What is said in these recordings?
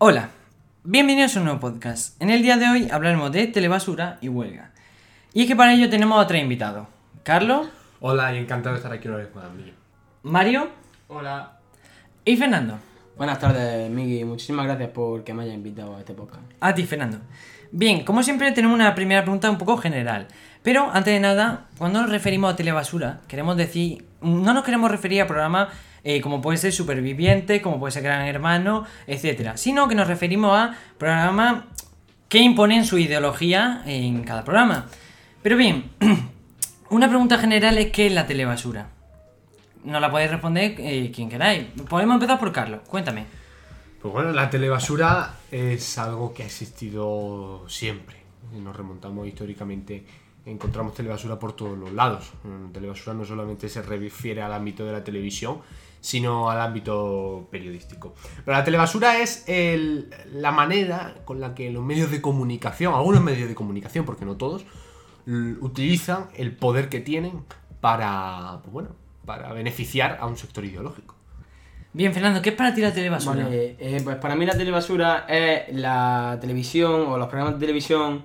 Hola, bienvenidos a un nuevo podcast. En el día de hoy hablaremos de telebasura y huelga. Y es que para ello tenemos a tres invitados. Carlos, Hola y encantado de estar aquí una vez más, Miguel. Mario Hola. y Fernando. Buenas tardes, Miki. Muchísimas gracias por que me hayas invitado a este podcast. A ti, Fernando. Bien, como siempre tenemos una primera pregunta un poco general. Pero antes de nada, cuando nos referimos a telebasura, queremos decir, no nos queremos referir a programas eh, como puede ser Superviviente, como puede ser Gran Hermano, etcétera, sino que nos referimos a programas que imponen su ideología en cada programa. Pero bien, una pregunta general es ¿qué es la telebasura? No la podéis responder eh, quien queráis. Podemos empezar por Carlos, cuéntame. Pues bueno, la telebasura es algo que ha existido siempre. Nos remontamos históricamente, encontramos telebasura por todos los lados. Mm, Telebasura no solamente se refiere al ámbito de la televisión, sino al ámbito periodístico. Pero la telebasura es el- la manera con la que los medios de comunicación, algunos medios de comunicación, porque no todos, utilizan el poder que tienen para, pues bueno, para beneficiar a un sector ideológico. Bien, Fernando, ¿qué es para ti la telebasura? Vale, eh, pues para mí la telebasura es la televisión o los programas de televisión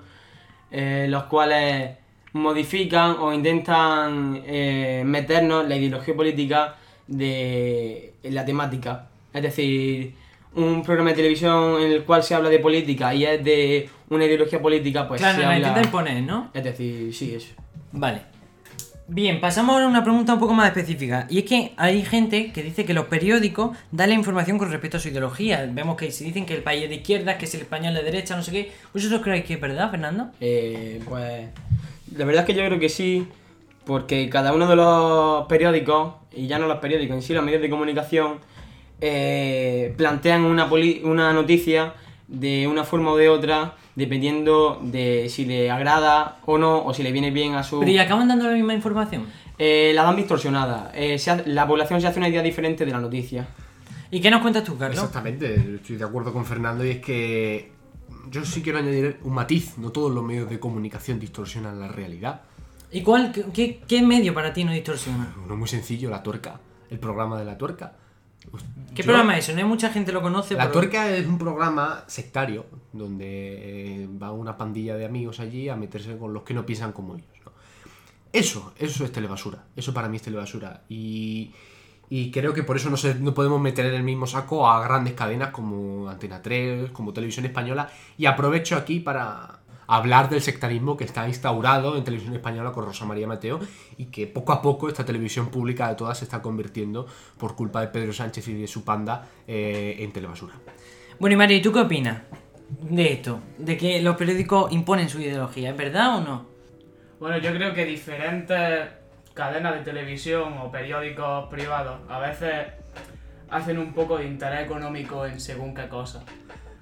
eh, los cuales modifican o intentan eh, meternos la ideología política de la temática. Es decir, un programa de televisión en el cual se habla de política y es de una ideología política, pues claro, se la habla... intenta imponer, ¿no? Es decir, sí, eso. Vale. Bien, pasamos a una pregunta un poco más específica. Y es que hay gente que dice que los periódicos dan la información con respecto a su ideología. Vemos que si dicen que el país es de izquierda, que es el español de derecha, no sé qué. ¿Vosotros creéis que es verdad, Fernando? Eh, pues la verdad es que yo creo que sí, porque cada uno de los periódicos, y ya no los periódicos en sí, los medios de comunicación, eh, plantean una, poli- una noticia de una forma o de otra, dependiendo de si le agrada o no, o si le viene bien a su... Pero ¿y acaban dando la misma información? Eh, la dan distorsionada. Eh, se la población se hace una idea diferente de la noticia. ¿Y qué nos cuentas tú, Carlos? Exactamente, estoy de acuerdo con Fernando y es que yo sí quiero añadir un matiz, no todos los medios de comunicación distorsionan la realidad. ¿Y cuál, qué- qué, medio para ti no distorsiona? Uno muy sencillo, La Tuerca, el programa de La Tuerca. ¿Qué Yo- programa es eso? No hay mucha gente lo conoce. La pero- Tuerca es un programa sectario donde eh, va una pandilla de amigos allí a meterse con los que no piensan como ellos. ¿no? Eso, eso es telebasura. Eso para mí es telebasura. Y, y creo que por eso no, se- no podemos meter en el mismo saco a grandes cadenas como Antena 3, como Televisión Española. Y aprovecho aquí para hablar del sectarismo que está instaurado en Televisión Española con Rosa María Mateo y que poco a poco esta televisión pública de todas se está convirtiendo por culpa de Pedro Sánchez y de su panda eh, en telebasura. Bueno, y Mario, ¿y tú qué opinas de esto? De que los periódicos imponen su ideología, ¿es verdad o no? Bueno, yo creo que diferentes cadenas de televisión o periódicos privados a veces hacen un poco de interés económico en según qué cosa.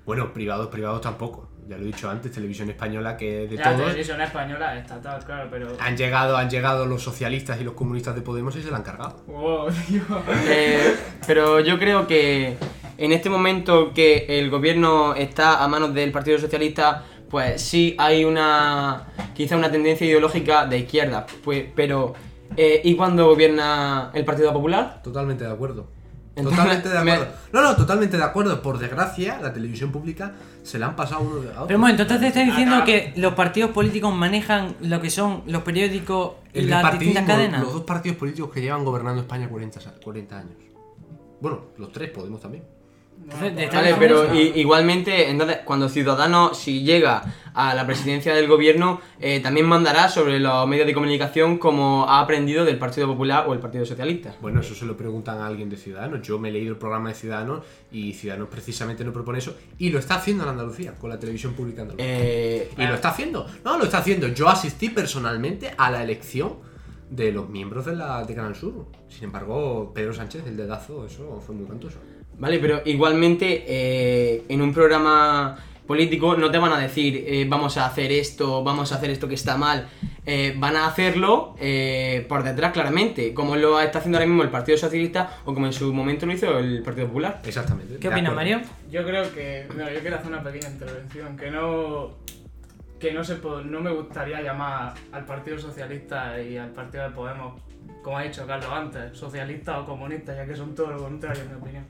Bueno, privados, privados tampoco. Ya lo he dicho antes, televisión española que de La todos televisión española es estatal, claro, pero... han llegado, han llegado los socialistas y los comunistas de Podemos y se la han cargado. Wow. Eh, pero yo creo que en este momento que el gobierno está a manos del Partido Socialista, pues sí hay una quizá una tendencia ideológica de izquierda, pues, pero eh, ¿y cuando gobierna el Partido Popular? Totalmente de acuerdo. Totalmente de me- acuerdo. No, no, totalmente de acuerdo. Por desgracia, la televisión pública se la han pasado uno de a otro. Pero un momento, entonces estás diciendo Acá- que los partidos políticos manejan lo que son los periódicos y las distintas cadenas. Los dos partidos políticos que llevan gobernando España 40, sa- 40 años. Bueno, los tres Podemos también. Entonces, Vale, pero i- igualmente, entonces, cuando Ciudadanos, si llega a la presidencia del gobierno, eh, también mandará sobre los medios de comunicación como ha aprendido del Partido Popular o el Partido Socialista. Bueno, eso se lo preguntan a alguien de Ciudadanos. Yo me he leído el programa de Ciudadanos y Ciudadanos precisamente no propone eso. Y lo está haciendo en Andalucía, con la televisión pública andaluza. Eh, Y lo está haciendo. No, lo está haciendo. Yo asistí personalmente a la elección de los miembros de, la, de Canal Sur. Sin embargo, Pedro Sánchez, el dedazo, eso fue muy cantoso. Vale, pero igualmente eh, en un programa político no te van a decir eh, vamos a hacer esto, vamos a hacer esto que está mal. Eh, van a hacerlo eh, por detrás claramente, como lo está haciendo ahora mismo el Partido Socialista o como en su momento lo hizo el Partido Popular. Exactamente. ¿Qué opinas. Mario? Yo creo que... Bueno, yo quiero hacer una pequeña intervención, que no... Que no se no me gustaría llamar al Partido Socialista y al Partido de Podemos, como ha dicho Carlos antes, socialistas o comunistas, ya que son todo lo contrario, en mi opinión.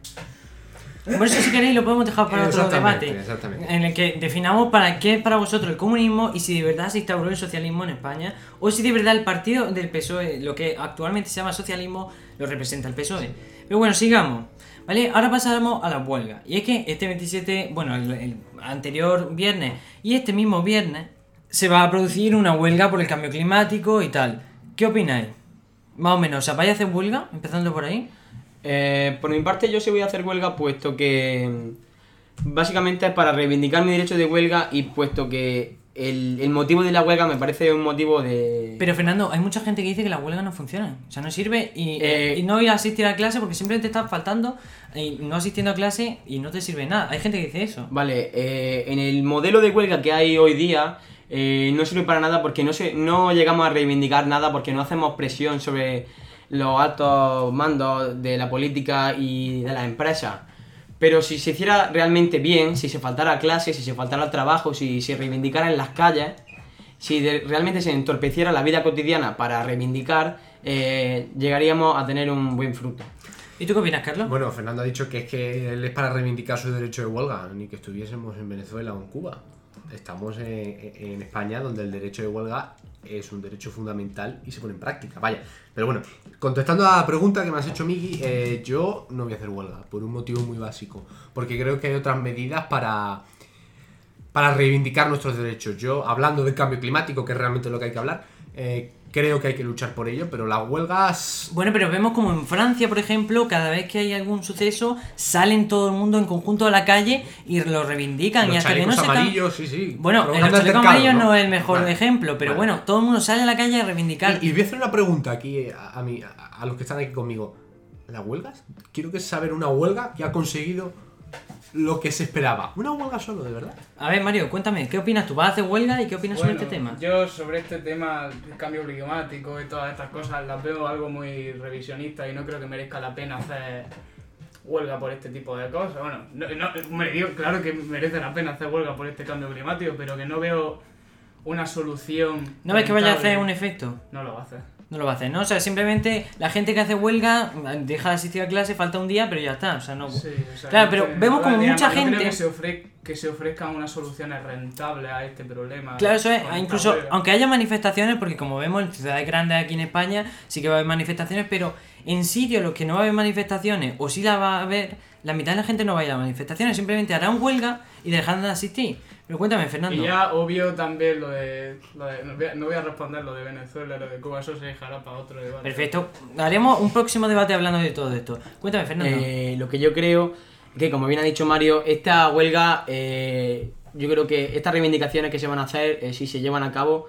Por eso, si queréis, lo podemos dejar para otro debate. exactamente. En el que definamos para qué es para vosotros el comunismo y si de verdad se instauró el socialismo en España. O si de verdad el partido del PSOE, lo que actualmente se llama socialismo, lo representa el PSOE. Pero bueno, sigamos. ¿Vale? Ahora pasamos a la huelga. Y es que este 27, bueno, el, el anterior viernes y este mismo viernes se va a producir una huelga por el cambio climático y tal. ¿Qué opináis? Más o menos, ¿se vais a hacer huelga? Empezando por ahí. Eh, por mi parte yo sí voy a hacer huelga puesto que básicamente es para reivindicar mi derecho de huelga y puesto que el, el motivo de la huelga me parece un motivo de... Pero Fernando, hay mucha gente que dice que la huelga no funciona. O sea, no sirve y, Eh, y no ir a asistir a clase porque simplemente estás faltando y no asistiendo a clase y no te sirve nada. Hay gente que dice eso. Vale, eh, en el modelo de huelga que hay hoy día eh, no sirve para nada porque no, se, no llegamos a reivindicar nada porque no hacemos presión sobre los altos mandos de la política y de las empresas. Pero si se hiciera realmente bien, si se faltara clase, si se faltara al trabajo, si se reivindicara en las calles, si de- realmente se entorpeciera la vida cotidiana para reivindicar, eh, llegaríamos a tener un buen fruto. ¿Y tú qué opinas, Carlos? Bueno, Fernando ha dicho que es que él es para reivindicar su derecho de huelga, ni que estuviésemos en Venezuela o en Cuba. Estamos en, España donde el derecho de huelga es un derecho fundamental y se pone en práctica. Vaya, pero bueno, contestando a la pregunta que me has hecho, Miki, eh, yo no voy a hacer huelga por un motivo muy básico. Porque creo que hay otras medidas para, para reivindicar nuestros derechos. Yo, hablando del cambio climático, que es realmente lo que hay que hablar, eh, creo que hay que luchar por ello, pero las huelgas Bueno, pero vemos como en Francia, por ejemplo, cada vez que hay algún suceso, salen todo el mundo en conjunto a la calle y lo reivindican. y Los hasta que no chalecos se can- amarillos, sí, sí. Bueno, el anda chaleco altercado, amarillo no es el mejor Vale. ejemplo, pero Vale. bueno, todo el mundo sale a la calle a reivindicar. Y, y voy a hacer una pregunta aquí eh, a, a mí, a, a los que están aquí conmigo. ¿Las huelgas? Quiero que saber una huelga que ha conseguido lo que se esperaba. Una huelga solo, de verdad. A ver, Mario, cuéntame, ¿qué opinas? ¿Tú vas a hacer huelga y qué opinas sobre este tema? Yo sobre este tema del cambio climático y todas estas cosas las veo algo muy revisionista y no creo que merezca la pena hacer huelga por este tipo de cosas. Bueno, no, no, me digo, claro que merece la pena hacer huelga por este cambio climático, pero que no veo una solución. ¿No ves que vaya a hacer un efecto? No lo va a hacer. No lo va a hacer, ¿no? O sea, simplemente la gente que hace huelga deja de asistir a clase, falta un día, pero ya está. O sea, no. Sí, o sea, Claro, pero vemos como mucha yo creo gente- que se, que se ofrezcan unas soluciones rentables a este problema. Claro, eso es, incluso aunque haya manifestaciones, porque como vemos en ciudades grandes aquí en España, sí que va a haber manifestaciones, pero en sitios en los que no va a haber manifestaciones, o sí la va a haber, la mitad de la gente no va a ir a manifestaciones, simplemente harán huelga y dejarán de asistir. Pero cuéntame, Fernando. Y ya obvio también lo de, lo de- no, voy a, no voy a responder lo de Venezuela, lo de Cuba, eso se dejará para otro debate. Perfecto. Haremos un próximo debate hablando de todo esto. Cuéntame, Fernando. Eh, lo que yo creo que, como bien ha dicho Mario, esta huelga, eh, yo creo que estas reivindicaciones que se van a hacer, eh, si se llevan a cabo,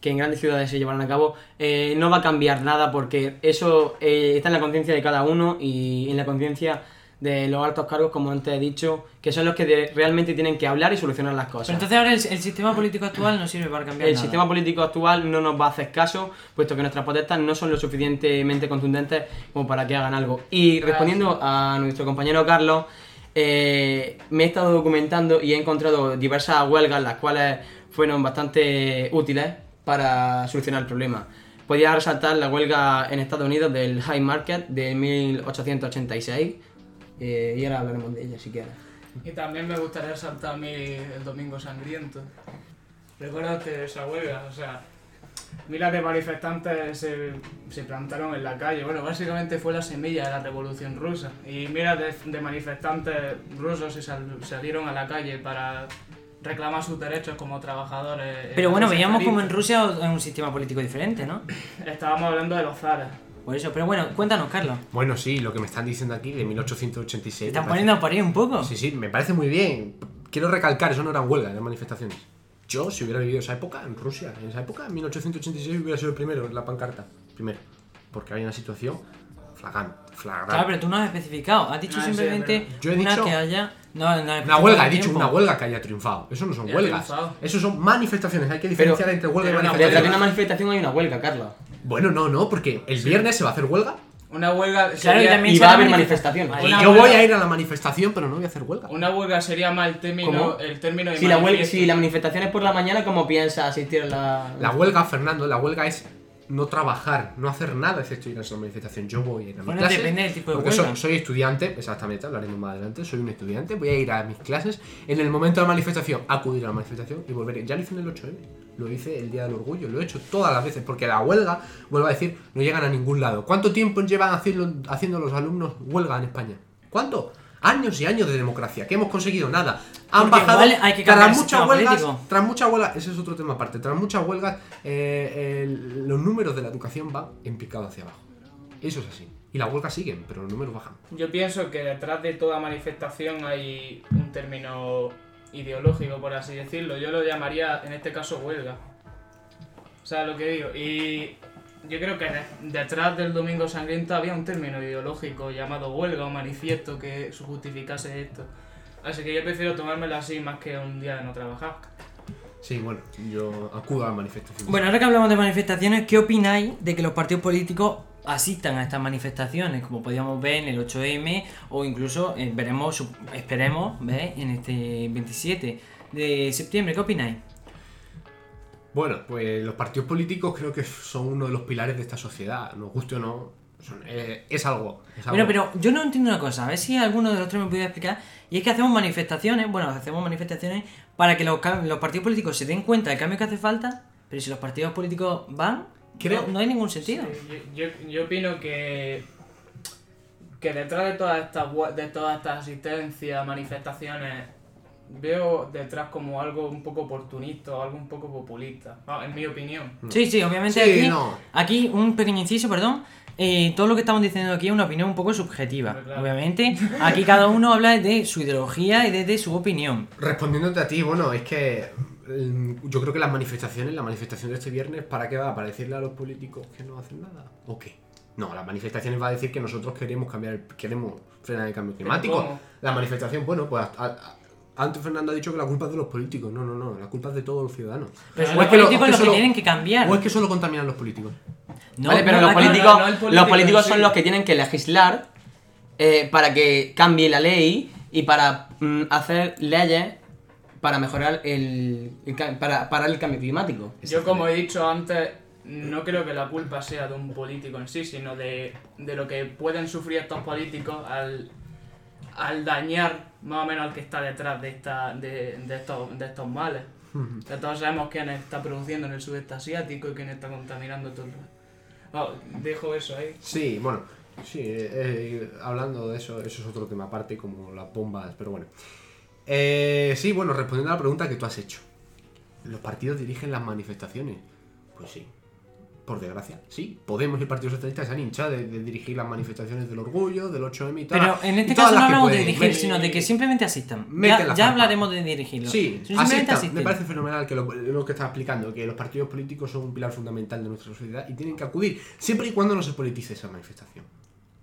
que en grandes ciudades se llevarán a cabo, eh, no va a cambiar nada porque eso eh, está en la conciencia de cada uno y en la conciencia de los altos cargos, como antes he dicho, que son los que de- realmente tienen que hablar y solucionar las cosas. Pero entonces ahora el, el sistema político actual no sirve para cambiar El nada. sistema político actual no nos va a hacer caso, puesto que nuestras protestas no son lo suficientemente contundentes como para que hagan algo. Y respondiendo a nuestro compañero Carlos, eh, me he estado documentando y he encontrado diversas huelgas, las cuales fueron bastante útiles para solucionar el problema. Podría resaltar la huelga en Estados Unidos del High Market de 1886, eh, y ahora hablaremos de ella si quieres. Y también me gustaría saltar a mí el Domingo Sangriento. Recuérdate esa huelga, o sea, miles de manifestantes se, se plantaron en la calle. Bueno, básicamente fue la semilla de la revolución rusa. Y miles de, de manifestantes rusos se sal- salieron a la calle para reclamar sus derechos como trabajadores. Pero bueno, veíamos como en. Rusia es un sistema político diferente, ¿no? Estábamos hablando de los zares. Por eso, pero bueno, cuéntanos, Carlos. Bueno, sí, lo que me están diciendo aquí de 1886. Te me están parece- poniendo por ahí un poco. Sí, sí, me parece muy bien. Quiero recalcar, eso no eran huelgas, eran manifestaciones. Yo, si hubiera vivido esa época, en Rusia, en esa época, en 1886, hubiera sido el primero en la pancarta. Primero. Porque había una situación flagrante. flagrante. Claro, pero tú no has especificado. Has dicho Ah, sí, simplemente es Yo he una dicho- que haya. No, no Una huelga, he dicho una huelga que haya triunfado. Eso no son huelgas. Eso son manifestaciones. Hay que diferenciar entre huelga y pero una Detrás de manifestación. una manifestación hay una huelga, Carlos. Bueno, no, no, porque el viernes se va a hacer huelga. Una huelga Claro, y también va a haber manifesta- manifestaciones. Ahí. Y Una yo huelga- voy a ir a la manifestación, pero no voy a hacer huelga. una huelga sería el término, ¿Cómo? el término de Si la, huelga, si la manifestación es por la mañana, ¿cómo piensa asistir a la...? La huelga, Fernando, la huelga es no trabajar, no hacer nada excepto ir a esa manifestación. Yo voy a ir a mi Bueno, clase, depende del tipo de porque soy, soy estudiante, exactamente, hablaremos más adelante, soy un estudiante, voy a ir a mis clases, en el momento de la manifestación, acudir a la manifestación y volver. Ya lo hice en el 8M, lo hice el Día del Orgullo, lo he hecho todas las veces, porque la huelga, vuelvo a decir, no llegan a ningún lado. ¿Cuánto tiempo llevan haciendo, haciendo los alumnos huelga en España? ¿Cuánto? Años y años de democracia. ¿Qué hemos conseguido? Nada. Han Porque bajado. igual hay que cambiar tras el muchas huelgas. político. Tras muchas huelgas. Ese es otro tema aparte. Tras muchas huelgas, eh, el- los números de la educación van en picado hacia abajo. Eso es así. Y las huelgas siguen, pero los números bajan. Yo pienso que detrás de toda manifestación hay un término ideológico, por así decirlo. Yo lo llamaría, en este caso, huelga. O sea, lo que digo. Y yo creo que de- detrás del Domingo Sangriento había un término ideológico llamado huelga o manifiesto que justificase esto. Así que yo prefiero tomármelo así más que un día de no trabajar. Sí, bueno, yo acudo a la manifestación. Bueno, ahora que hablamos de manifestaciones, ¿qué opináis de que los partidos políticos asistan a estas manifestaciones? Como podíamos ver en el 8M o incluso eh, veremos, su- esperemos ver en este 27 de septiembre. ¿Qué opináis? Bueno, pues los partidos políticos creo que son uno de los pilares de esta sociedad. Nos guste o no, son- eh, es algo. es algo. Bueno, pero yo no entiendo una cosa, a ver si alguno de los tres me puede explicar. Y es que hacemos manifestaciones, bueno, hacemos manifestaciones para que los, partidos políticos se den cuenta del cambio que hace falta, pero si los partidos políticos van, Creo- no, no hay ningún sentido. Sí, yo, yo- yo opino que que detrás de todas estas de todas estas asistencias, manifestaciones, veo detrás como algo un poco oportunista o algo un poco populista, Ah, en mi opinión. Sí, sí, obviamente Sí, aquí, no. aquí un pequeño inciso, perdón. eh, todo lo que estamos diciendo aquí es una opinión un poco subjetiva. Claro. Obviamente, aquí cada uno habla de su ideología y desde su opinión. Respondiéndote a ti, bueno, es que mm, yo creo que las manifestaciones, la manifestación de este viernes, ¿para qué va? ¿Para decirle a los políticos que no hacen nada? ¿O qué? No, las manifestaciones va a decir que nosotros queremos cambiar, el- queremos frenar el cambio climático. La manifestación, bueno, pues a- a- antes Fernando ha dicho que la culpa es de los políticos. No, no, no, la culpa es de todos los ciudadanos. Pero O los es que lo- políticos o los que solo- tienen que cambiar. O es que solo contaminan los políticos. No, vale, pero no, los, políticos, no, no el político los políticos son los que tienen que legislar eh, para que cambie la ley y para mm, hacer leyes para mejorar el, el para parar el cambio climático. Yo como he dicho antes, no creo que la culpa sea de un político en sí, sino de, de lo que pueden sufrir estos políticos al, al dañar más o menos al que está detrás de, esta, de, de estos, de estos males. Ya todos sabemos quién está produciendo en el sudeste asiático y quién está contaminando todo. el- Bueno, dejo eso ahí. Sí, bueno, sí, eh, eh, hablando de eso, eso es otro tema aparte, como las bombas, pero bueno. Eh, sí, bueno, respondiendo a la pregunta que tú has hecho. ¿Los partidos dirigen las manifestaciones? Pues sí. Por desgracia, sí. Podemos y el Partido Socialista se han hinchado de, de dirigir las manifestaciones del orgullo, del 8M y tal. Pero en este caso no hablamos de dirigir, Me- sino de que simplemente asistan. Ya, hablaremos de dirigirlo. Sí, simplemente asistan. asisten. Me parece fenomenal que lo, lo que estaba explicando, que los partidos políticos son un pilar fundamental de nuestra sociedad y tienen que acudir, siempre y cuando no se politice esa manifestación.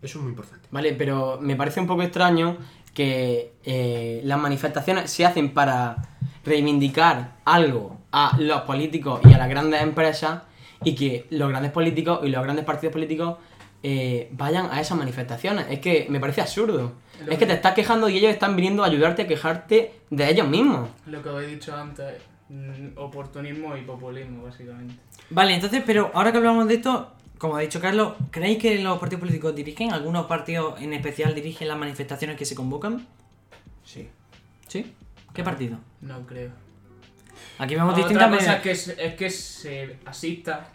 Eso es muy importante. Vale, pero me parece un poco extraño que eh, las manifestaciones se hacen para reivindicar algo a los políticos y a las grandes empresas y que los grandes políticos y los grandes partidos políticos eh, vayan a esas manifestaciones. Es que me parece absurdo. Lo Es que que- te estás quejando y ellos están viniendo a ayudarte a quejarte de ellos mismos. Lo que os he dicho antes, mm, oportunismo y populismo, básicamente. Vale, entonces, pero ahora que hablamos de esto, como ha dicho Carlos, ¿creéis que los partidos políticos dirigen? ¿Algunos partidos en especial dirigen las manifestaciones que se convocan? Sí. ¿Sí? ¿Qué partido? No creo. Aquí vemos Otra distintas cosa es que, se- es que se asista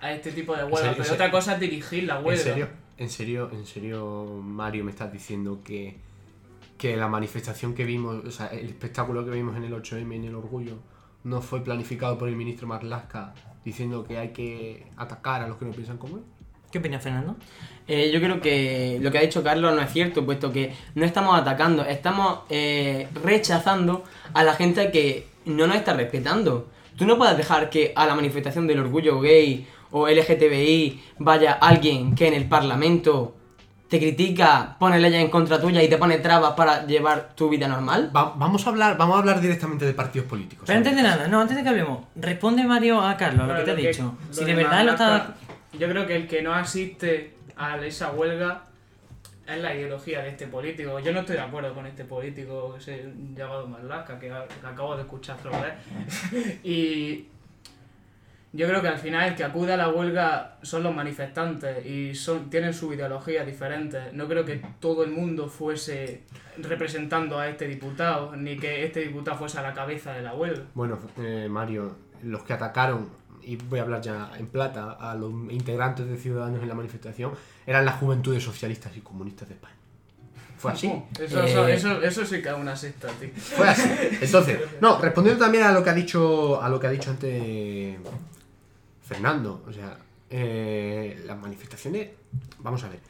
a este tipo de huelgas, serio? pero ¿En otra cosa es dirigir la ¿En huelga. serio? ¿En serio, en serio, Mario, me estás diciendo que, que la manifestación que vimos, o sea, el espectáculo que vimos en el 8M, en el Orgullo, no fue planificado por el ministro Marlaska diciendo que hay que atacar a los que no piensan como él? ¿Qué opinas, Fernando? Eh, yo creo que lo que ha dicho Carlos no es cierto, puesto que no estamos atacando, estamos eh, rechazando a la gente que no nos está respetando. Tú no puedes dejar que a la manifestación del orgullo gay o LGTBI vaya alguien que en el Parlamento te critica, pone leyes en contra tuya y te pone trabas para llevar tu vida normal. Va- vamos, a hablar, vamos a hablar directamente de partidos políticos. Pero antes de nada, no, antes de que hablemos, responde Mario a Carlos lo que te ha Pero dicho. lo Si de de verdad lo está. Yo creo que el que no asiste a esa huelga es la ideología de este político. Yo no estoy de acuerdo con este político que se llamado Marlaska, que, que acabo de escuchar otra vez. y, yo creo que al final el que acude a la huelga son los manifestantes y son tienen su ideología diferente. No creo que todo el mundo fuese representando a este diputado, ni que este diputado fuese a la cabeza de la huelga. Bueno, eh, Mario, los que atacaron, y voy a hablar ya en plata, a los integrantes de Ciudadanos en la manifestación, eran las juventudes socialistas y comunistas de España. Fue así. Eso, Eh, eso, eso, eso sí que es una secta, tío. Fue así. Entonces, no, respondiendo también a lo que ha dicho, a lo que ha dicho antes Fernando, o sea, eh, las manifestaciones, vamos a ver.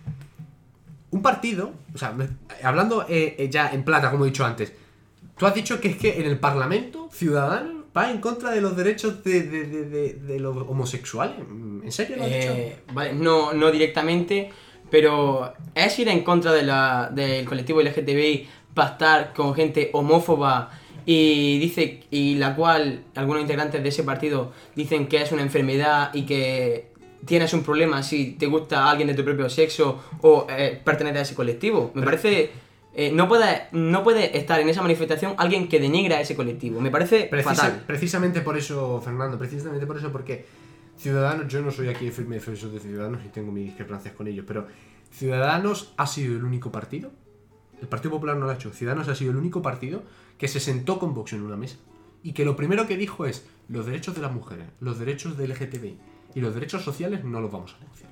Un partido, o sea, hablando eh, ya en plata, como he dicho antes, tú has dicho que es que en el Parlamento Ciudadanos va en contra de los derechos de, de- de- de- los homosexuales. ¿En serio lo has dicho? Eh, vale, no, no directamente, pero es ir en contra de la, del colectivo LGTBI para estar con gente homófoba y dice y la cual algunos integrantes de ese partido dicen que es una enfermedad y que tienes un problema si te gusta alguien de tu propio sexo o eh, perteneces a ese colectivo. Me parece eh, no puede no puede estar en esa manifestación alguien que denigra a ese colectivo. Me parece Precisa- fatal. Precisamente por eso, Fernando, precisamente por eso, porque Ciudadanos, yo no soy aquí firme defensor de Ciudadanos y tengo mis discrepancias con ellos, pero Ciudadanos ha sido el único partido, el Partido Popular no lo ha hecho, Ciudadanos ha sido el único partido que se sentó con Vox en una mesa y que lo primero que dijo es los derechos de las mujeres, los derechos del LGTBI y los derechos sociales no los vamos a negociar.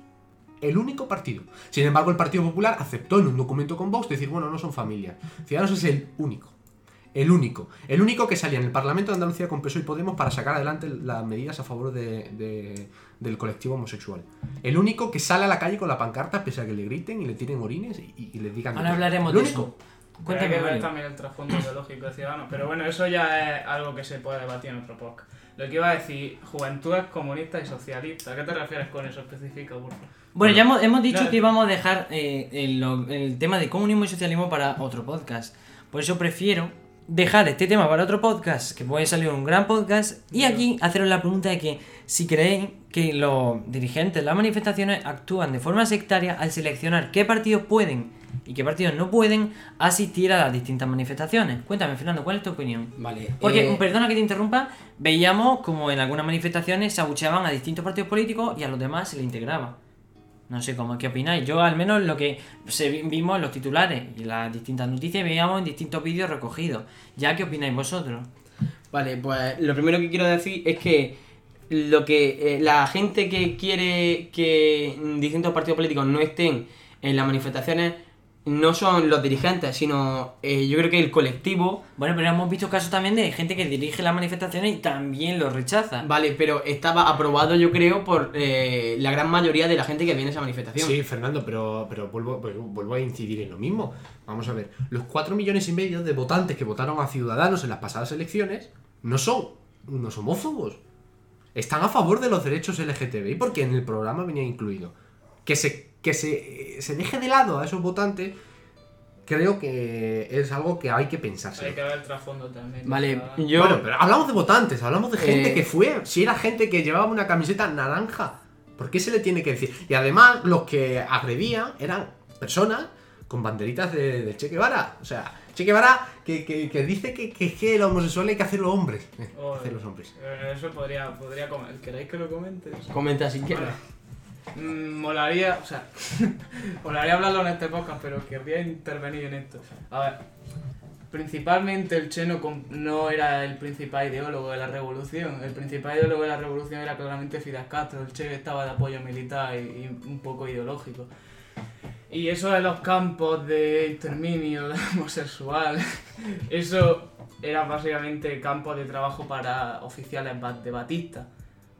El único partido. Sin embargo, el Partido Popular aceptó en un documento con Vox decir, bueno, no son familias. Ciudadanos es el único. El único. El único que salía en el Parlamento de Andalucía con PSOE y Podemos para sacar adelante las medidas a favor de- de- del colectivo homosexual. El único que sale a la calle con la pancarta pese a que le griten y le tiren orines y, y le digan... Ahora hablaremos El de único. eso. Cuéntame, que ver también el trasfondo ideológico de Ciudadanos. Pero bueno, eso ya es algo que se puede debatir en otro podcast. Lo que iba a decir, juventudes comunistas y socialistas. ¿A qué te refieres con eso? Especifica, por favor. Bueno, ya hemos, hemos dicho No. que íbamos a dejar eh, el tema de comunismo y socialismo para otro podcast. Por eso prefiero dejar este tema para otro podcast, que puede salir un gran podcast, y aquí haceros la pregunta de que si creéis que los dirigentes de las manifestaciones actúan de forma sectaria al seleccionar qué partidos pueden y qué partidos no pueden asistir a las distintas manifestaciones. Cuéntame, Fernando, ¿cuál es tu opinión? Vale. Porque, eh, perdona que te interrumpa, veíamos como en algunas manifestaciones se abucheaban a distintos partidos políticos y a los demás se le integraba. No sé cómo, ¿qué opináis? Yo al menos lo que se vi- vimos en los titulares y las distintas noticias veíamos en distintos vídeos recogidos. ¿Ya qué opináis vosotros? Vale, pues lo primero que quiero decir es que lo que eh, la gente que quiere que distintos partidos políticos no estén en las manifestaciones no son los dirigentes, sino eh, yo creo que el colectivo. Bueno, pero hemos visto casos también de gente que dirige las manifestaciones y también lo rechaza. Vale, pero estaba aprobado yo creo por eh, la gran mayoría de la gente que viene a esa manifestación. Sí, Fernando, pero, pero vuelvo, vuelvo a incidir en lo mismo. Vamos a ver, los 4 millones y medio de votantes que votaron a Ciudadanos en las pasadas elecciones no son unos homófobos. Están a favor de los derechos LGTBI porque en el programa venía incluido. Que se, que se, se deje de lado a esos votantes creo que es algo que hay que pensarse. Hay que ver el trasfondo también. Vale, yo. Bueno, pero hablamos de votantes, hablamos de gente Eh, que fue. Si era gente que llevaba una camiseta naranja, ¿por qué se le tiene que decir? Y además, los que agredían eran personas con banderitas de, de Che Guevara. O sea, Che Guevara que, que- que dice que, que, que el homosexual hay que hacerlo hombres. Oh, hacer los hombres. eh, Eso podría, podría comer. ¿Queréis que lo comente? Comenta si quieres. Mm, molaría, o sea, molaría hablarlo en este podcast, pero querría intervenir en esto. A ver, principalmente el Che no, era el principal ideólogo de la revolución. El principal ideólogo de la revolución era claramente Fidel Castro. El Che estaba de apoyo militar y, un poco ideológico. Y eso de los campos de exterminio de homosexual, eso era básicamente campos de trabajo para oficiales de Batista.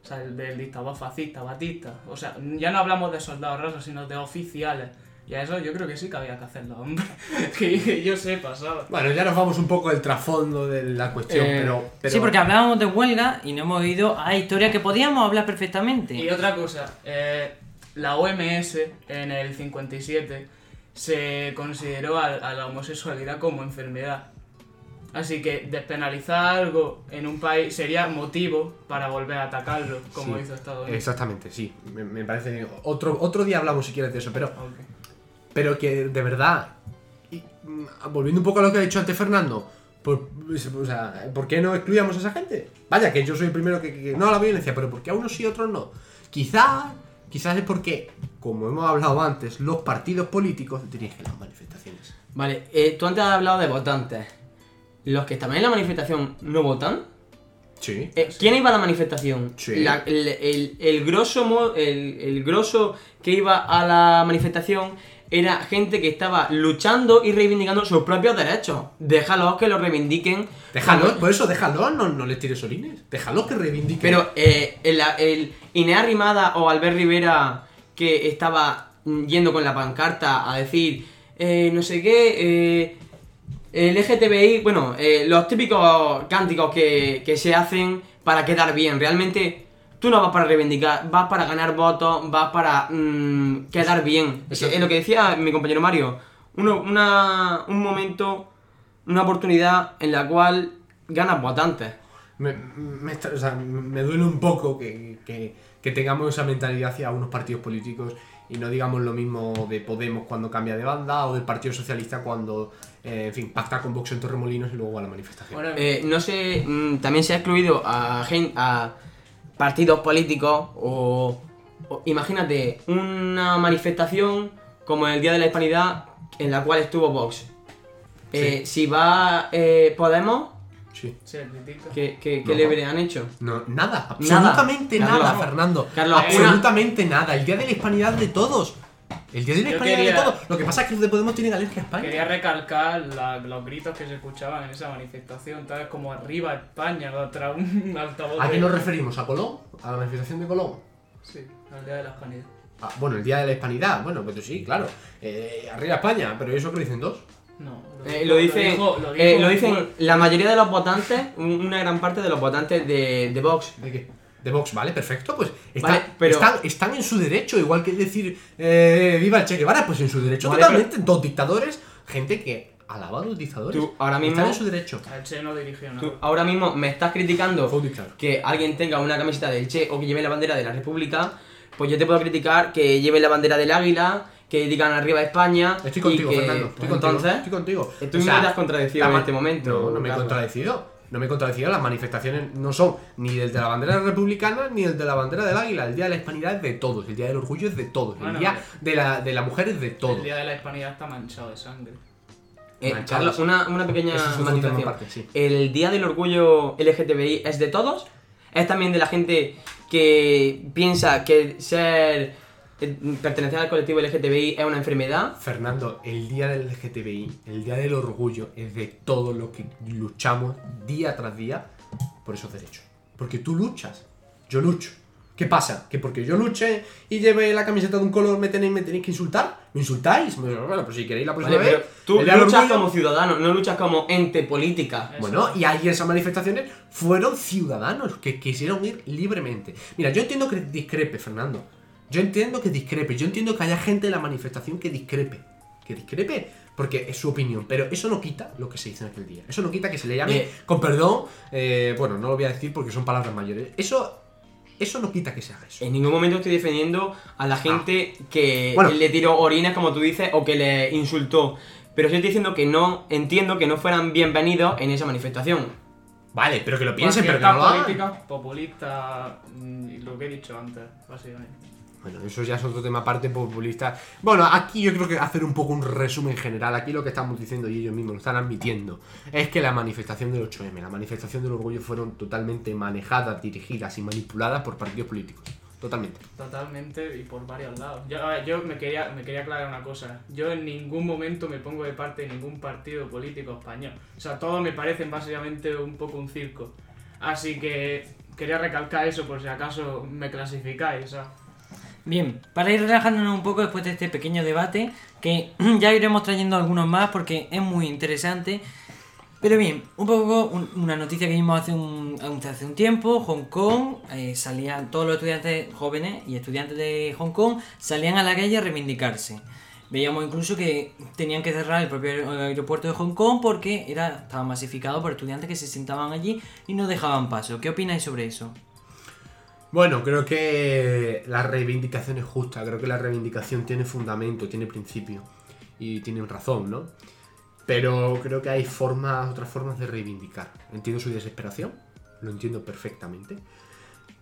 O sea, el del dictador fascista, Batista. O sea, ya no hablamos de soldados rasos, sino de oficiales. Y a eso yo creo que sí que había que hacerlo, hombre. que yo sepa, ¿sabes? Bueno, ya nos vamos un poco del trasfondo de la cuestión, Eh, pero, pero- Sí, porque hablábamos de huelga y no hemos ido a historias que podíamos hablar perfectamente. Y otra cosa, eh, la OMS en el 57 se consideró a, a la homosexualidad como enfermedad. Así que despenalizar algo en un país sería motivo para volver a atacarlo, como Sí, hizo Estados Unidos. Exactamente, sí. Me, me parece. Otro, otro día hablamos si quieres de eso, pero. Pero que de verdad, y, mm, volviendo un poco a lo que ha dicho antes Fernando, por Pues, O sea, ¿por qué no excluíamos a esa gente? Vaya, que yo soy el primero que, que- no a la violencia, pero ¿por qué a unos sí y a otros no? Quizás, quizás es porque, como hemos hablado antes, los partidos políticos dirigen las manifestaciones. Vale, eh, tú antes has hablado de votantes. ¿Los que estaban en la manifestación no votan? Sí. Eh, ¿Quién iba a la manifestación? Sí. La- el, el- el grosso el, el grosso que iba a la manifestación era gente que estaba luchando y reivindicando sus propios derechos. Déjalos que los reivindiquen. Déjalos, por eso déjalos, no, no les tires solines. Déjalos que reivindiquen. Pero eh, el, el Inés Arrimada o Albert Rivera que estaba yendo con la pancarta a decir eh, no sé qué, eh, el LGTBI, bueno, eh, los típicos cánticos que, que se hacen para quedar bien. Realmente tú no vas para reivindicar, vas para ganar votos, vas para mm, quedar bien. Es, lo que decía mi compañero Mario. Uno, una, un momento, una oportunidad en la cual ganas votantes. Me, me está- o sea, me duele un poco que, que- que tengamos esa mentalidad hacia unos partidos políticos y no digamos lo mismo de Podemos cuando cambia de banda o del Partido Socialista cuando, eh, en fin, pacta con Vox en Torremolinos y luego va a la manifestación. Bueno, Eh, no sé, mm, también se ha excluido a, partidos políticos o, o imagínate una manifestación como el Día de la Hispanidad en la cual estuvo Vox. Eh, Si va Podemos, sí. se critica. ¿qué, qué, qué No. le habrían hecho? No, nada, absolutamente nada. Fernando. Carlos, absolutamente nada. El día de la hispanidad de todos. El día de la Yo hispanidad quería- de todos. Lo que pasa es que los de Podemos tienen alergia a España. Quería recalcar la- los gritos que se escuchaban en esa manifestación, tal vez como arriba España contra un altavoz. ¿A qué nos referimos? ¿A Colón? ¿A la manifestación de Colón? Sí, al día de la hispanidad. Ah, bueno, el día de la hispanidad. Bueno, pues sí, claro. Eh, arriba España, pero eso que lo dicen dos. No, Eh, lo dicen, dijo- lo eh, dijo lo dicen la mayoría de los votantes, un- una gran parte de los votantes de, de Vox. ¿De qué? De Vox, vale, perfecto, pues está- Vale, pero- están, están en su derecho, igual que decir eh, viva el Che Guevara, pues en su derecho Vale, totalmente, dos dictadores, gente que alaba a los dictadores, Tú, ahora mismo- están en su derecho. El Che no dirigió nada. Tú ahora mismo me estás criticando que alguien tenga una camiseta del Che o que lleve la bandera de la República, pues yo te puedo criticar que lleve la bandera del Águila, que digan arriba España. Estoy y contigo, que, Fernando, pues estoy contigo, entonces, estoy contigo. tú mismo te has contradecido en este momento, No, no me he contradecido. No me he contradecido, las manifestaciones no son ni el de la bandera republicana ni el de la bandera del águila. El día de la hispanidad es de todos, el día del orgullo es de todos, el Bueno, día de la, de la mujer es de todos. El día de la hispanidad está manchado de sangre. Eh. Carlos, una, una pequeña matización. sí. ¿El Día del Orgullo LGTBI es de todos? ¿Es también de la gente que piensa que ser eh, pertenecer al colectivo LGTBI es una enfermedad? Fernando, el día del LGTBI, el día del orgullo, es de todos los que luchamos día tras día por esos derechos. Porque tú luchas, yo lucho. ¿Qué pasa? ¿Que porque yo luche y lleve la camiseta de un color me tenéis, me tenéis que insultar? ¿Me insultáis? Bueno, pues si queréis la próxima Vale, vez. tú luchas orgullo- como ciudadano, no luchas como ente política. Eso. Bueno, y ahí esas manifestaciones fueron ciudadanos que quisieron ir libremente. Mira, yo entiendo que discrepe, Fernando. Yo entiendo que discrepe. Yo entiendo que haya gente en la manifestación que discrepe. Que discrepe porque es su opinión. Pero eso no quita lo que se hizo en aquel día. Eso no quita que se le llame, Eh. con perdón, eh, bueno, no lo voy a decir porque son palabras mayores. Eso, eso no quita que se haga eso. En ningún momento estoy defendiendo a la gente que Bueno. le tiró orines, como tú dices, o que le insultó. Pero estoy diciendo que no entiendo que no fueran bienvenidos en esa manifestación. Vale, pero que lo piensen, pero que no lo hagan. política populista, mm, lo que he dicho antes, básicamente. Bueno, eso ya es otro tema aparte populista. Bueno, aquí yo creo que hacer un poco un resumen general. Aquí lo que estamos diciendo y ellos mismos lo están admitiendo es que la manifestación del 8M, la manifestación del orgullo fueron totalmente manejadas, dirigidas y manipuladas por partidos políticos. Totalmente. Totalmente y por varios lados. Yo, me, quería, me quería aclarar una cosa. Yo en ningún momento me pongo de parte de ningún partido político español. O sea, todos me parecen básicamente un poco un circo. Así que quería recalcar eso por si acaso me clasificáis. O Bien, para ir relajándonos un poco después de este pequeño debate, que ya iremos trayendo algunos más porque es muy interesante. Pero bien, un poco un- una noticia que vimos hace un, hace un tiempo, Hong Kong, eh, salían todos los estudiantes jóvenes y estudiantes de Hong Kong salían a la calle a reivindicarse. Veíamos incluso que tenían que cerrar el propio aer- aeropuerto de Hong Kong porque era, estaba masificado por estudiantes que se sentaban allí y no dejaban paso. ¿Qué opináis sobre eso? Bueno, creo que la reivindicación es justa. Creo que la reivindicación tiene fundamento, tiene principio. Y tienen razón, ¿no? Pero creo que hay formas, otras formas de reivindicar. Entiendo su desesperación, lo entiendo perfectamente.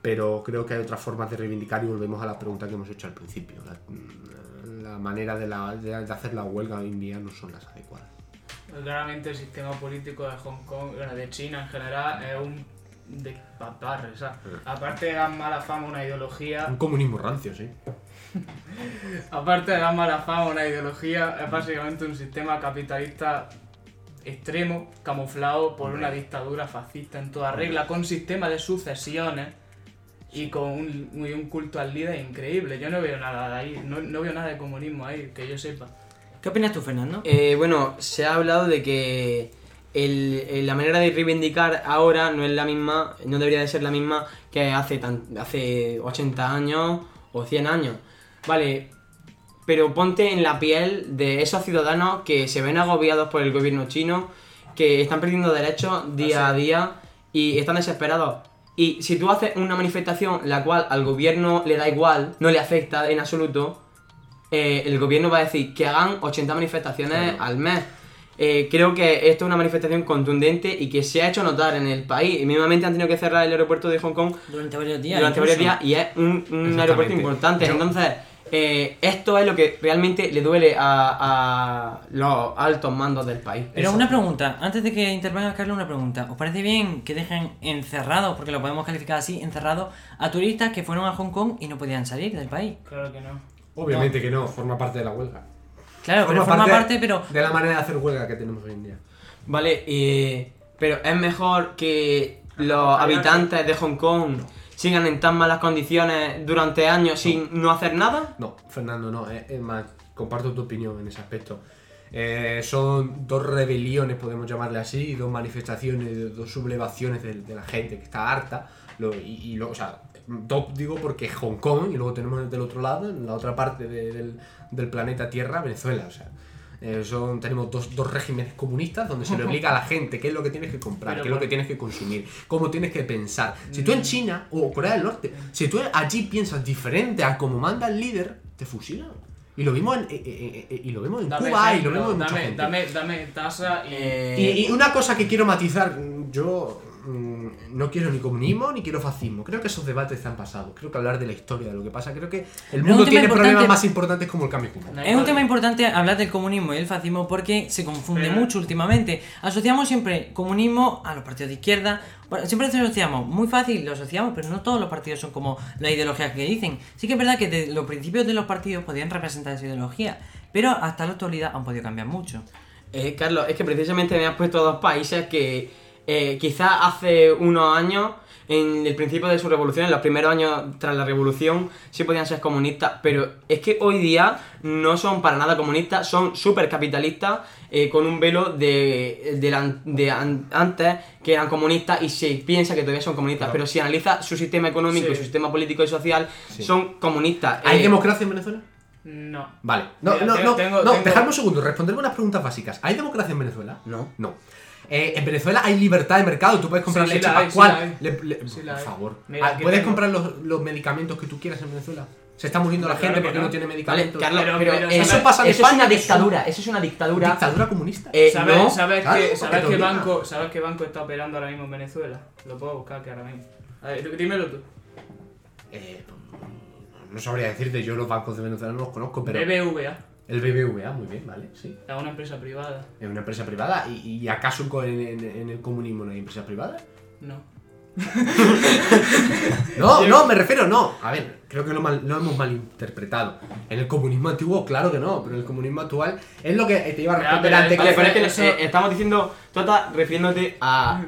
Pero creo que hay otras formas de reivindicar y volvemos a la pregunta que hemos hecho al principio. La, la manera de, de- hacer la huelga hoy en día no son las adecuadas. Claramente el sistema político de Hong Kong, de China en general, es un despaparre, ¿sabes? Aparte de dar mala fama a una ideología, Un comunismo rancio, sí. aparte de dar mala fama a una ideología, es básicamente un sistema capitalista extremo, camuflado por una dictadura fascista en toda regla, con sistema de sucesiones y con un, y un culto al líder increíble. Yo no veo nada de ahí, no, no veo nada de comunismo ahí, que yo sepa. ¿Qué opinas tú, Fernando? Eh, bueno, se ha hablado de que el- el- la manera de reivindicar ahora no es la misma, no debería de ser la misma que hace, tan- hace 80 años o 100 años. Vale, pero ponte en la piel de esos ciudadanos que se ven agobiados por el gobierno chino, que están perdiendo derechos día a día y están desesperados. Y si tú haces una manifestación la cual al gobierno le da igual, no le afecta en absoluto, eh, el gobierno va a decir que hagan 80 manifestaciones al mes. Eh, creo que esto es una manifestación contundente y que se ha hecho notar en el país. Y mínimamente han tenido que cerrar el aeropuerto de Hong Kong Durante varios días. durante varios días y es un, un aeropuerto importante. Yo- Entonces, eh, esto es lo que realmente le duele a, a los altos mandos del país. Pero una pregunta, antes de que intervenga Carlos, una pregunta. ¿Os parece bien que dejen encerrados, porque lo podemos calificar así, encerrados a turistas que fueron a Hong Kong y no podían salir del país? Claro que no. Obviamente que no, forma parte de la huelga. Claro, pero forma parte, pero... de la manera de hacer huelga que tenemos hoy en día. Vale, y- pero es mejor que los habitantes de Hong Kong sigan en tan malas condiciones durante años sin no hacer nada. No, Fernando, no. Es, es más, comparto tu opinión en ese aspecto. Eh, son dos rebeliones, podemos llamarle así, dos manifestaciones, dos sublevaciones de, de la gente que está harta. Lo- y, y lo- o sea, dos digo porque Hong Kong y luego tenemos del otro lado, en la otra parte de- del, del planeta Tierra, Venezuela. O sea, eh, son, tenemos dos, dos regímenes comunistas donde se le obliga a la gente qué es lo que tienes que comprar, Pero qué es lo que tienes que consumir, cómo tienes que pensar. Si tú en China o Corea del Norte, si tú allí piensas diferente a como manda el líder, te fusilan. Y lo vimos en, eh, eh, eh, y lo vemos en Dame Cuba y lo vemos en mucha dame, gente. dame, dame tasa y... Y, y una cosa que quiero matizar, yo mm, no quiero ni comunismo ni quiero fascismo. Creo que esos debates están pasados. Creo que hablar de la historia, de lo que pasa, creo que el mundo tiene problemas más importantes como el cambio climático. Es un tema importante hablar del comunismo y el fascismo porque se confunde Pero- mucho últimamente. Asociamos siempre comunismo a los partidos de izquierda. Bueno, Siempre lo asociamos, muy fácil lo asociamos, pero no todos los partidos son como la ideología que dicen. Sí que es verdad que desde los principios de los partidos podían representar esa ideología, pero hasta la actualidad han podido cambiar mucho. Eh, Carlos, es que precisamente me has puesto dos países que eh, quizás hace unos años, en el principio de su revolución, en los primeros años tras la revolución, sí podían ser comunistas, pero es que hoy día no son para nada comunistas, son súper capitalistas, eh, con un velo de, de, la- de an- antes que eran comunistas y se piensa que todavía son comunistas, Claro. pero si analiza su sistema económico Sí. y su sistema político y social, Sí. son comunistas. ¿Hay Eh, democracia en Venezuela? No. Vale. No, Mira, no, tengo- no, tengo- no, tengo- dejadme un segundo, responderme unas preguntas básicas. ¿Hay democracia en Venezuela? No. No. Eh, en Venezuela hay libertad de mercado, tú puedes comprar Sí, sí leche hay, pascual. sí la hay. Le- le- Sí la por favor. Mira, Ah, ¿Puedes tengo- comprar los, los medicamentos que tú quieras en Venezuela? Se está muriendo la Claro gente que porque no. no tiene Vale, medicamentos. Carlos, Pero- pero, eso, pasa en eso es una que dictadura, eso es una dictadura. Dictadura comunista. Eh, ¿Sabes, no, sabes claro, qué, sabes banco, ¿Sabes qué banco está operando ahora mismo en Venezuela? Lo puedo buscar que ahora mismo. A ver, dímelo tú. Eh, no sabría decirte, yo los bancos de Venezuela no los conozco, pero. BBVA. El BBVA, muy bien, vale, sí. Es una empresa privada. Es una empresa privada. ¿Y, y acaso en, en- en el comunismo no hay empresa privada? No. No, no, me refiero, no. A ver, creo que lo, mal- lo hemos malinterpretado. En el comunismo antiguo, claro que no, pero en el comunismo actual es lo que te iba a responder antes. Vale, que pero es que Eso- eh, estamos diciendo, tú estás refiriéndote a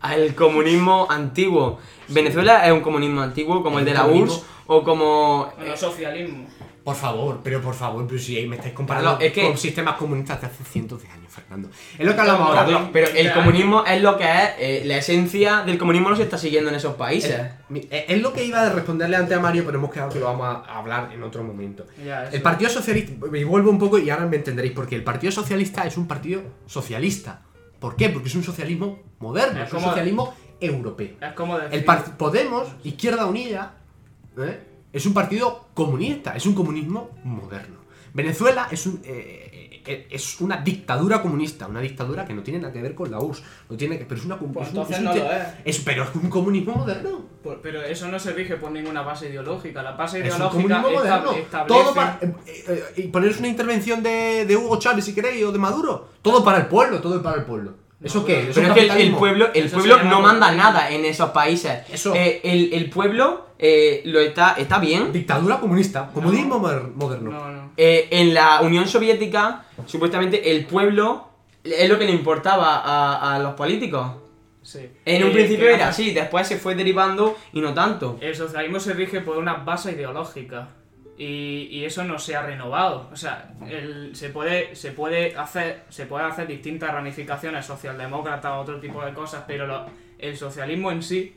al comunismo antiguo. Venezuela es un comunismo antiguo como el de la Comunismo. URSS o como Bueno, eh, socialismo. Por favor, pero por favor, pero si ahí me estáis comparando Carlos, es que- con sistemas comunistas de hace cientos de años, Fernando. Es lo que hablamos ahora. Carlos, pero el 20 comunismo es lo que es eh, la esencia del comunismo no se está siguiendo en esos países. Es, lo que iba a responderle antes a Mario, pero hemos quedado que lo vamos a hablar en otro momento. Ya. El Partido Socialista, y vuelvo un poco y ahora me entenderéis por qué. El Partido Socialista es un partido socialista. ¿Por qué? Porque es un socialismo moderno, Es es un socialismo europeo. Es como decir... El Podemos, Izquierda Unida, ¿eh? Es un partido comunista, es un comunismo moderno. Venezuela es un, eh, eh, es una dictadura comunista, una dictadura que no tiene nada que ver con la URSS, no tiene que, pero es una Pues es un- es un no te- lo es. es- pero es un comunismo moderno. Por- Pero eso no se rige por ninguna base ideológica. La base Es un ideológica comunismo esta- moderno. establece... Todo para. eh, eh, y poneros una intervención de, de Hugo Chávez, si queréis, o de Maduro. Todo para el pueblo, todo para el pueblo. ¿Eso qué? pero- ¿Eso Pero es que el, pueblo, el Eso pueblo no manda nada en esos países. Eso. Eh, el, el pueblo eh, lo está, está bien. Dictadura comunista, comunismo moder- moderno. No, no. Eh, en la Unión Soviética, supuestamente el pueblo es lo que le importaba a, a los políticos. Sí. En un Eh, principio era así, después se fue derivando y no tanto. El socialismo se rige por una base ideológica y, y eso no se ha renovado. O sea, el- se, puede, se, puede hacer, se puede hacer distintas ramificaciones socialdemócratas o otro tipo de cosas, pero lo- el socialismo en sí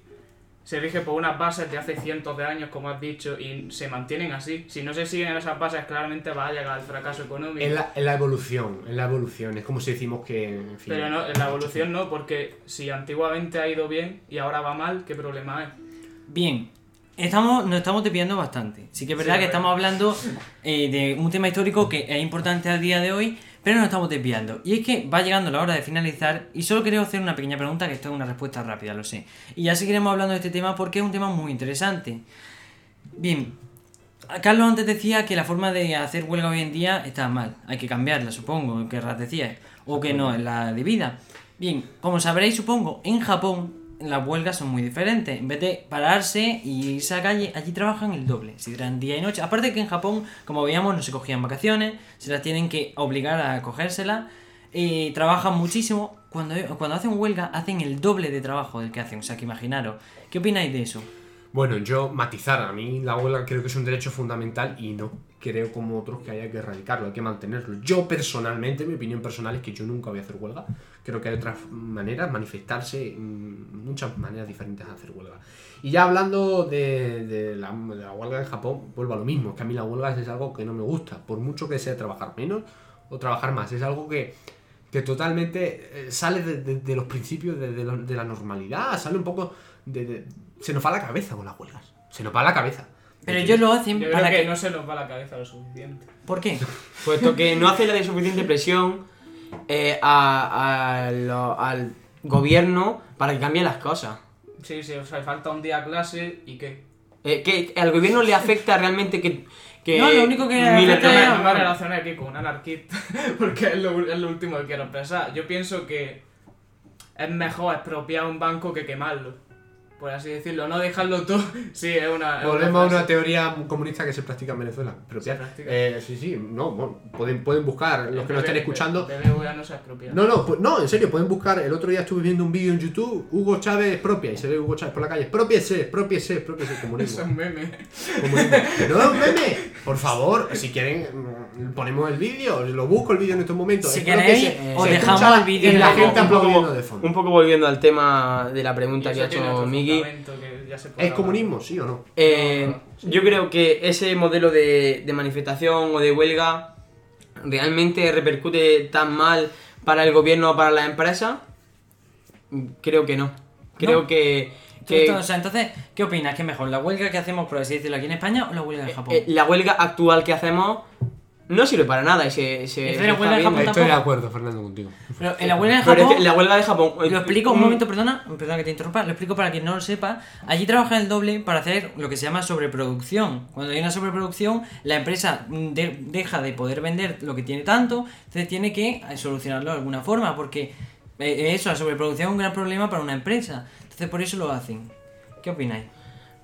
se rige por unas bases de hace cientos de años, como has dicho, y se mantienen así. Si no se siguen esas bases, claramente va a llegar al fracaso económico. En la, en la evolución, en la evolución. Es como si decimos que. En fin, Pero no, en la evolución no, porque si antiguamente ha ido bien y ahora va mal, ¿qué problema hay? Bien, estamos, nos estamos desviando bastante. Sí que es verdad Sí, que estamos hablando eh, de un tema histórico que es importante al día de hoy, pero nos estamos desviando. Y es que va llegando la hora de finalizar y solo quería hacer una pequeña pregunta, que esto es una respuesta rápida, lo sé. Y ya seguiremos hablando de este tema porque es un tema muy interesante. Bien, Carlos antes decía que la forma de hacer huelga hoy en día está mal. Hay que cambiarla, supongo, querrás decir. O que no, es la debida. Bien, como sabréis, supongo, en Japón las huelgas son muy diferentes. En vez de pararse y irse a la calle, allí trabajan el doble. Si traen día y noche. Aparte que en Japón, como veíamos, no se cogían vacaciones, se las tienen que obligar a cogérselas. Y trabajan muchísimo. Cuando, cuando hacen huelga, hacen el doble de trabajo del que hacen. O sea, que imaginaros. ¿Qué opináis de eso? Bueno, yo matizar, a mí la huelga creo que es un derecho fundamental y no creo como otros que haya que erradicarlo, hay que mantenerlo. Yo personalmente, mi opinión personal es que yo nunca voy a hacer huelga. Creo que hay otras maneras, manifestarse, mm, muchas maneras diferentes de hacer huelga. Y ya hablando de, de la, de la huelga en Japón, vuelvo a lo mismo, es que a mí la huelga es algo que no me gusta, por mucho que sea trabajar menos o trabajar más, es algo que, que totalmente eh, sale de, de- de los principios de, de lo- de la normalidad, sale un poco de, de- Se nos va la cabeza con las huelgas, se nos va la cabeza. Pero ellos lo hacen Yo para creo que que... no se nos va la cabeza lo suficiente. ¿Por qué? Puesto que no hace la suficiente presión eh, a- a lo- al gobierno para que cambie las cosas. Sí, sí, o sea, falta un día a clase y qué. Eh, que al gobierno le afecta realmente que. que No, lo único que le No me relaciono aquí con un anarquista, porque es lo, es lo último que quiero pensar. Yo pienso que es mejor expropiar un banco que quemarlo. Por así decirlo, no dejarlo todo. Sí, es una. es Volvemos a una teoría comunista que se practica en Venezuela. Pero Se practica. eh, sí, sí, no, bueno, pueden, pueden buscar, los que nos estén escuchando. BBVA no se expropia. No, no, pues, no, en serio, pueden buscar. El otro día estuve viendo un vídeo en YouTube, Hugo Chávez propia, y se ve Hugo Chávez por la calle. Propiese, propiese, propiese, Eso comunismo. es un meme. comunismo. No es un meme. Por favor, si quieren, mm, ponemos el vídeo, lo busco el vídeo en estos momentos. Si queréis, que os dejamos el vídeo y en la gente un poco, aplaudiendo de fondo. un poco volviendo al tema de la pregunta que ha hecho otro Que ya se ¿Es comunismo, sí o no? Eh, yo creo que ese modelo de, de manifestación o de huelga realmente repercute tan mal para el gobierno o para las empresas. Creo que no. Creo No. que, que, Esto- o sea, entonces, ¿qué opinas? ¿Qué es mejor? ¿La huelga que hacemos, por así decirlo, aquí en España o la huelga en Japón? eh, la huelga actual que hacemos no sirve para nada y se, se- Es se de la está huelga de viendo. Japón Estoy de acuerdo, Fernando, contigo. Pero en la huelga Pero es Japón... que la huelga de Japón. Lo explico un mm, momento, perdona, perdona que te interrumpa, lo explico para quien no lo sepa. Allí trabajan el doble para hacer lo que se llama sobreproducción. Cuando hay una sobreproducción, la empresa de- deja de poder vender lo que tiene tanto, entonces tiene que eh, solucionarlo de alguna forma, porque eh, eso, la sobreproducción es un gran problema para una empresa. Entonces por eso lo hacen. ¿Qué opináis?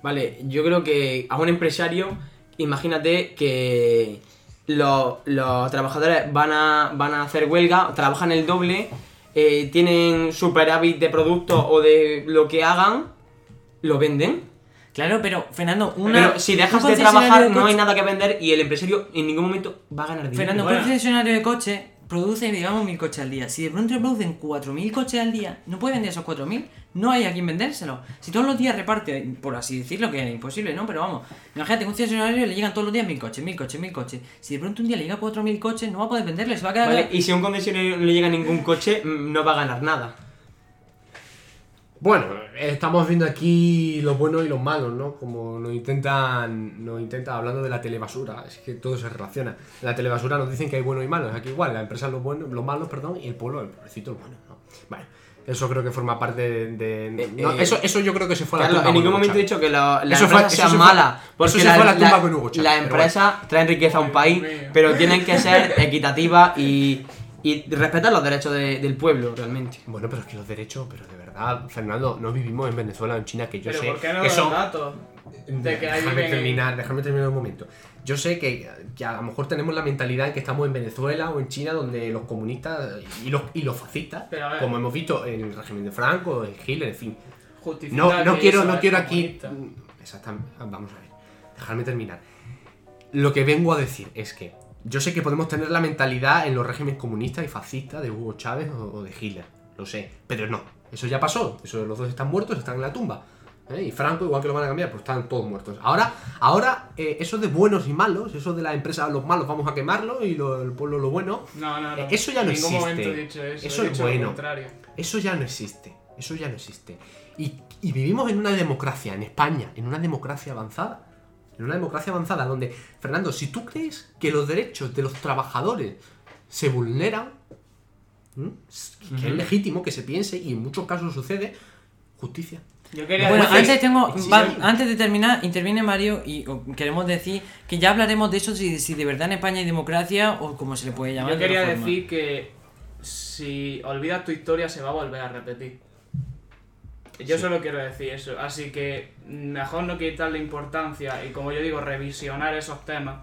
Vale, yo creo que a un empresario, imagínate que los, los trabajadores van a, van a hacer huelga, trabajan el doble, eh, tienen superávit de productos o de lo que hagan, lo venden. Claro, pero Fernando, una, Pero si dejas un de trabajar, de no hay coche- nada que vender y el empresario en ningún momento va a ganar dinero. Fernando, un concesionario de coches produce, digamos, mil coches al día. Si de pronto producen 4.000 coches al día, no puede vender esos 4.000, no hay a quien vendérselo. Si todos los días reparte, por así decirlo, que es imposible, ¿no? Pero vamos, imagínate, un concesionario le llegan todos los días mil coches, mil coches, mil coches. Si de pronto un día le llega 4.000 coches, no va a poder venderles, se va a quedar... Vale, y si a un concesionario no le llega ningún coche, mm, no va a ganar nada. Bueno, estamos viendo aquí los buenos y los malos, ¿no? Como nos intentan, nos intentan hablando de la telebasura, es que todo se relaciona. En la telebasura nos dicen que hay buenos y malos, aquí igual, la empresa los buenos, los malos, perdón, y el pueblo, el pobrecito, los buenos, ¿no? Vale, eso creo que forma parte de... de- no, eh, eso, eso yo creo que se fue a la Carlos, tumba en ningún momento he dicho que la- Eso fue- empresas eso sean se fue- malas. eso se la, fue a la tumba la- con Hugo Chávez, las pero empresas traen riqueza a un país, pero tienen que ser equitativas y, y respetar los derechos de- del pueblo, realmente. Bueno, pero es que los derechos, pero de verdad, Fernando, no vivimos en Venezuela o en China, que yo Pero sé ¿por qué no que son... datos? De que déjame viven- terminar, déjame terminar un momento. Yo sé que, que a lo mejor tenemos la mentalidad en que estamos en Venezuela o en China, donde los comunistas y los, y los fascistas, ver. como hemos visto en el régimen de Franco, en Hitler, en fin. No, no quiero, no quiero aquí. Exactamente. Vamos a ver. Dejadme terminar. Lo que vengo a decir es que yo sé que podemos tener la mentalidad en los regímenes comunistas y fascistas de Hugo Chávez o, o de Hitler. Lo sé. Pero no. Eso ya pasó. Eso los dos están muertos, están en la tumba. ¿eh? Y Franco, igual que lo van a cambiar, pues están todos muertos. Ahora, ahora eh, eso de buenos y malos, eso de la empresa los malos vamos a quemarlo y lo- el pueblo lo bueno, No, no, no. Eh, eso ya no en ningún existe. momento he dicho eso. Eso he es dicho lo bueno. Eso ya no existe. Eso ya no existe. Y, y vivimos en una democracia, en España, en una democracia avanzada. En una democracia avanzada donde, Fernando, si tú crees que los derechos de los trabajadores se vulneran, ¿m? que es legítimo que se piense y en muchos casos sucede, justicia. Yo quería Bueno, decir- antes tengo. Va- antes de terminar, interviene Mario y queremos decir que ya hablaremos de eso si, si de verdad en España hay democracia o como se le puede llamar. Yo quería decir que si olvidas tu historia se va a volver a repetir. Yo Sí. solo quiero decir eso, así que mejor no quitarle importancia y como yo digo, revisionar esos temas,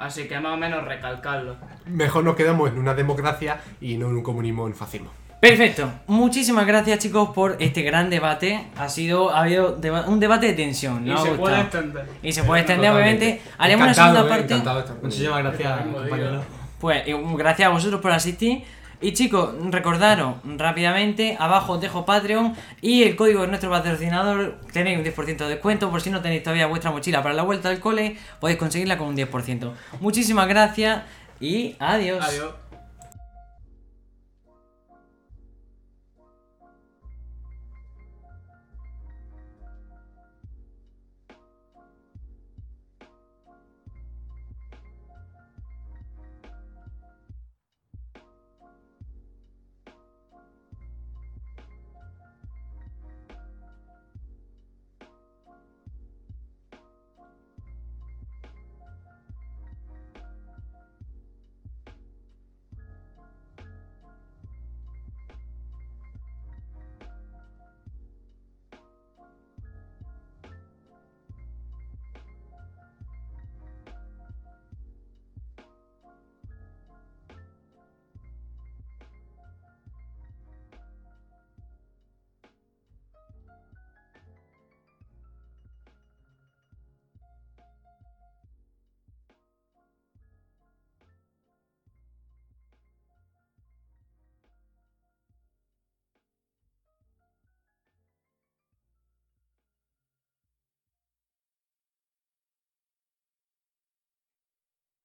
así que más o menos recalcarlos. Mejor nos quedamos en una democracia y no en un comunismo en fascismo. Perfecto. Muchísimas gracias, chicos, por este gran debate. Ha sido ha habido deba- un debate de tensión. Y se puede extender. Y se puede extender, Totalmente. obviamente. Haremos una segunda eh, parte. Muchísimas gracias. Pues gracias a vosotros por asistir. Y chicos, recordaros rápidamente, abajo os dejo Patreon y el código de nuestro patrocinador, tenéis un 10% de descuento por si no tenéis todavía vuestra mochila para la vuelta al cole, podéis conseguirla con un 10%. Muchísimas gracias y adiós. Adiós.